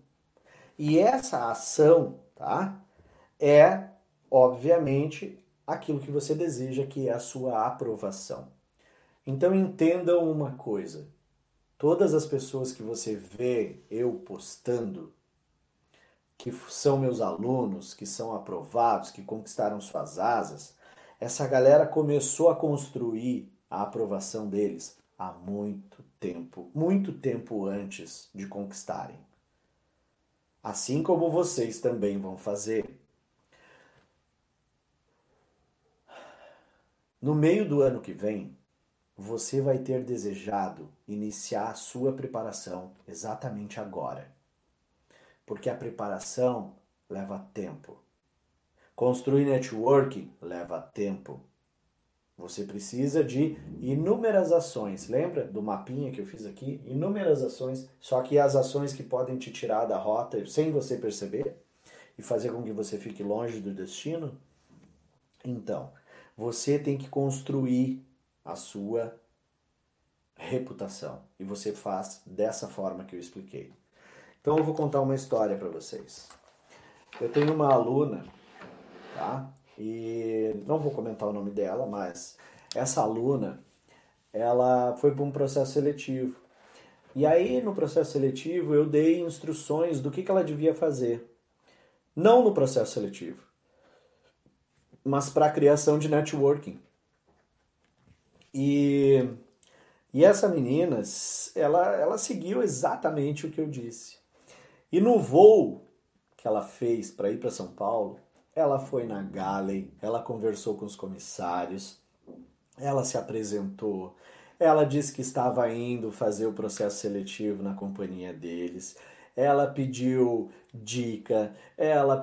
E essa ação, tá? É, obviamente, aquilo que você deseja, que é a sua aprovação. Então entendam uma coisa: todas as pessoas que você vê eu postando, que são meus alunos, que são aprovados, que conquistaram suas asas, essa galera começou a construir a aprovação deles há muito tempo, muito tempo antes de conquistarem. Assim como vocês também vão fazer. No meio do ano que vem, você vai ter desejado iniciar a sua preparação exatamente agora. Porque a preparação leva tempo. Construir networking leva tempo. Você precisa de inúmeras ações. Lembra do mapinha que eu fiz aqui? Inúmeras ações, só que as ações que podem te tirar da rota sem você perceber e fazer com que você fique longe do destino. Então, você tem que construir a sua reputação. E você faz dessa forma que eu expliquei. Então eu vou contar uma história para vocês. Eu tenho uma aluna, tá? E não vou comentar o nome dela, mas essa aluna, ela foi para um processo seletivo. E aí no processo seletivo eu dei instruções do que, que ela devia fazer. Não no processo seletivo mas para a criação de networking. E, e essa menina, ela, ela seguiu exatamente o que eu disse. E no voo que ela fez para ir para São Paulo, ela foi na Galley, ela conversou com os comissários, ela se apresentou, ela disse que estava indo fazer o processo seletivo na companhia deles, ela pediu dica, ela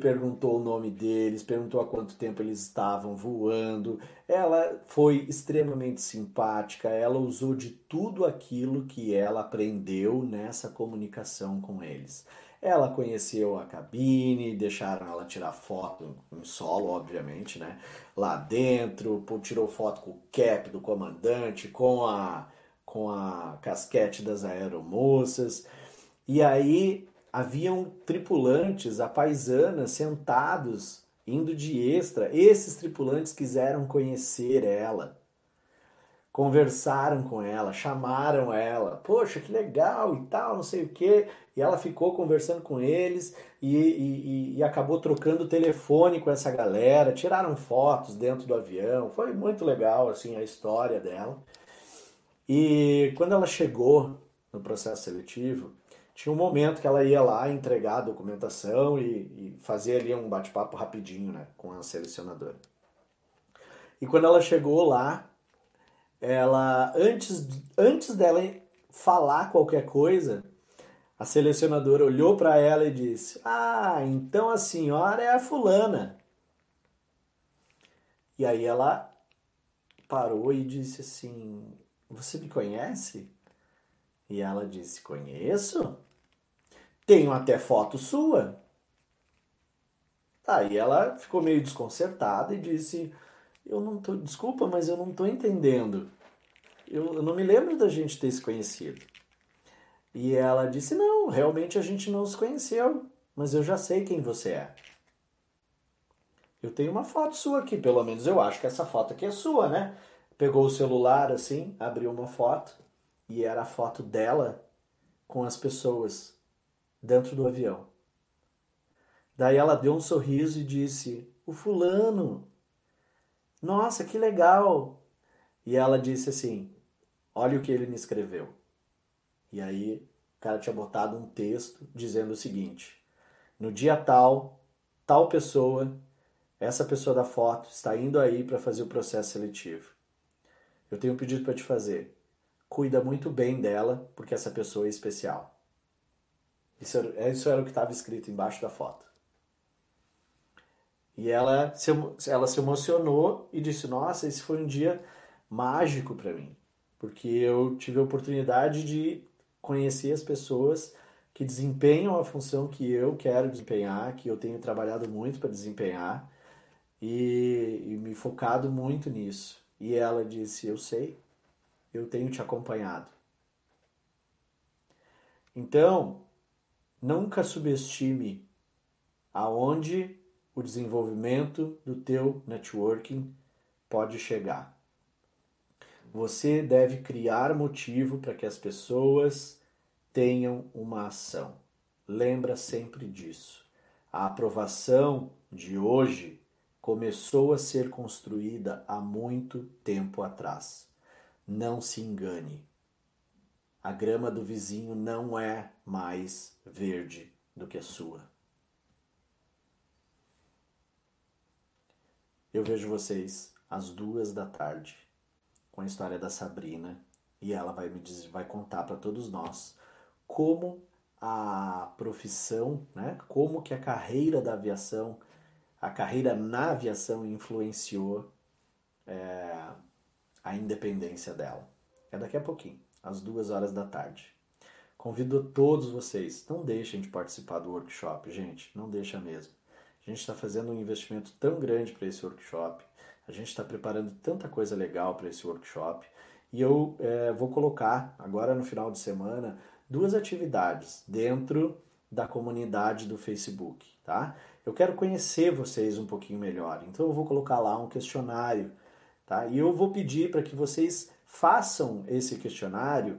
perguntou o nome deles, perguntou há quanto tempo eles estavam voando, ela foi extremamente simpática, ela usou de tudo aquilo que ela aprendeu nessa comunicação com eles. Ela conheceu a cabine, deixaram ela tirar foto em solo, obviamente, né? Lá dentro, tirou foto com o cap do comandante, com a com a casquete das aeromoças. E aí haviam tripulantes, a paisana, sentados, indo de extra. Esses tripulantes quiseram conhecer ela. Conversaram com ela, chamaram ela. Poxa, que legal e tal, não sei o quê. E ela ficou conversando com eles e, e, e acabou trocando telefone com essa galera. Tiraram fotos dentro do avião. Foi muito legal, assim, a história dela. E quando ela chegou no processo seletivo, tinha um momento que ela ia lá entregar a documentação e, e fazer ali um bate-papo rapidinho né, com a selecionadora. E quando ela chegou lá, ela antes, antes dela falar qualquer coisa, a selecionadora olhou para ela e disse: Ah, então a senhora é a fulana. E aí ela parou e disse assim: você me conhece? E ela disse: Conheço. Tenho até foto sua. Aí ela ficou meio desconcertada e disse: Eu não tô, desculpa, mas eu não tô entendendo. Eu, eu não me lembro da gente ter se conhecido. E ela disse: Não, realmente a gente não se conheceu, mas eu já sei quem você é. Eu tenho uma foto sua aqui, pelo menos eu acho que essa foto aqui é sua, né? pegou o celular assim, abriu uma foto e era a foto dela com as pessoas dentro do avião. Daí ela deu um sorriso e disse: O fulano, nossa, que legal! E ela disse assim: Olha o que ele me escreveu. E aí o cara tinha botado um texto dizendo o seguinte: No dia tal, tal pessoa, essa pessoa da foto está indo aí para fazer o processo seletivo. Eu tenho um pedido para te fazer. Cuida muito bem dela, porque essa pessoa é especial. Isso era, isso era o que estava escrito embaixo da foto. E ela se, ela se emocionou e disse: Nossa, esse foi um dia mágico para mim, porque eu tive a oportunidade de conhecer as pessoas que desempenham a função que eu quero desempenhar, que eu tenho trabalhado muito para desempenhar e, e me focado muito nisso. E ela disse: Eu sei, eu tenho te acompanhado. Então, nunca subestime aonde o desenvolvimento do teu networking pode chegar. Você deve criar motivo para que as pessoas tenham uma ação. Lembra sempre disso. A aprovação de hoje começou a ser construída há muito tempo atrás. Não se engane. A grama do vizinho não é mais verde do que a sua. Eu vejo vocês às duas da tarde com a história da Sabrina e ela vai me dizer, vai contar para todos nós como a profissão, né, como que a carreira da aviação a carreira na aviação influenciou é, a independência dela. É daqui a pouquinho, às duas horas da tarde. Convido todos vocês, não deixem de participar do workshop, gente, não deixa mesmo. A gente está fazendo um investimento tão grande para esse workshop, a gente está preparando tanta coisa legal para esse workshop e eu é, vou colocar agora no final de semana duas atividades dentro da comunidade do Facebook, tá? Eu quero conhecer vocês um pouquinho melhor, então eu vou colocar lá um questionário, tá? E eu vou pedir para que vocês façam esse questionário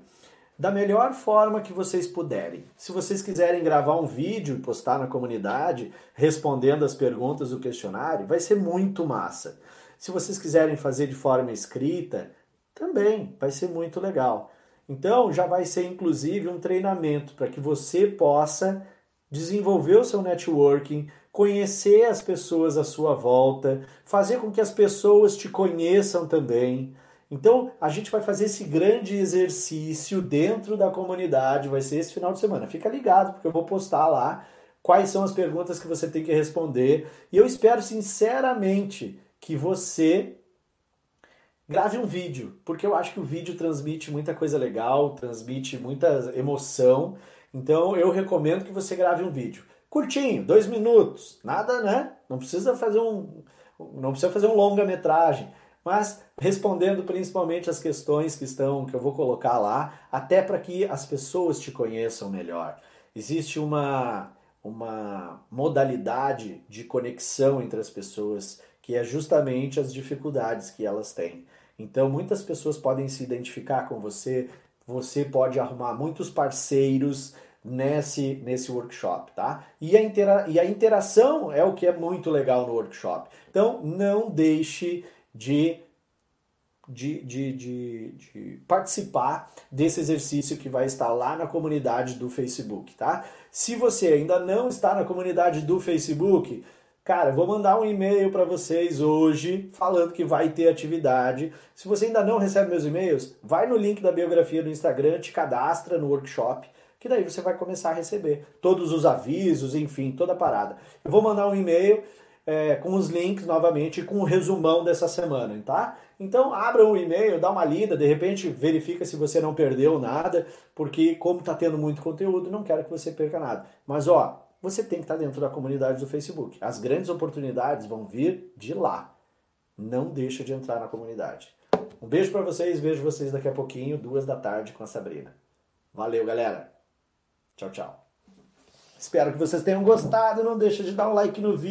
da melhor forma que vocês puderem. Se vocês quiserem gravar um vídeo e postar na comunidade respondendo as perguntas do questionário, vai ser muito massa. Se vocês quiserem fazer de forma escrita, também vai ser muito legal. Então, já vai ser inclusive um treinamento para que você possa desenvolver o seu networking, conhecer as pessoas à sua volta, fazer com que as pessoas te conheçam também. Então, a gente vai fazer esse grande exercício dentro da comunidade, vai ser esse final de semana. Fica ligado, porque eu vou postar lá quais são as perguntas que você tem que responder. E eu espero sinceramente que você grave um vídeo, porque eu acho que o vídeo transmite muita coisa legal, transmite muita emoção. Então, eu recomendo que você grave um vídeo. Curtinho, dois minutos, nada, né? Não precisa fazer um, não precisa fazer um longa-metragem mas respondendo principalmente as questões que estão que eu vou colocar lá, até para que as pessoas te conheçam melhor. Existe uma uma modalidade de conexão entre as pessoas que é justamente as dificuldades que elas têm. Então, muitas pessoas podem se identificar com você, você pode arrumar muitos parceiros nesse, nesse workshop, tá? E a, intera e a interação é o que é muito legal no workshop. Então, não deixe de, de, de, de, de participar desse exercício que vai estar lá na comunidade do Facebook, tá? Se você ainda não está na comunidade do Facebook, Cara, vou mandar um e-mail para vocês hoje falando que vai ter atividade. Se você ainda não recebe meus e-mails, vai no link da biografia do Instagram, te cadastra no workshop, que daí você vai começar a receber todos os avisos, enfim, toda a parada. Eu vou mandar um e-mail é, com os links novamente com o um resumão dessa semana, tá? Então abra o e-mail, dá uma lida, de repente verifica se você não perdeu nada, porque como está tendo muito conteúdo, não quero que você perca nada. Mas ó, você tem que estar tá dentro da comunidade do Facebook. As grandes oportunidades vão vir de lá. Não deixa de entrar na comunidade. Um beijo para vocês, vejo vocês daqui a pouquinho, duas da tarde com a Sabrina. Valeu, galera. Tchau, tchau. Espero que vocês tenham gostado. Não deixa de dar um like no vídeo.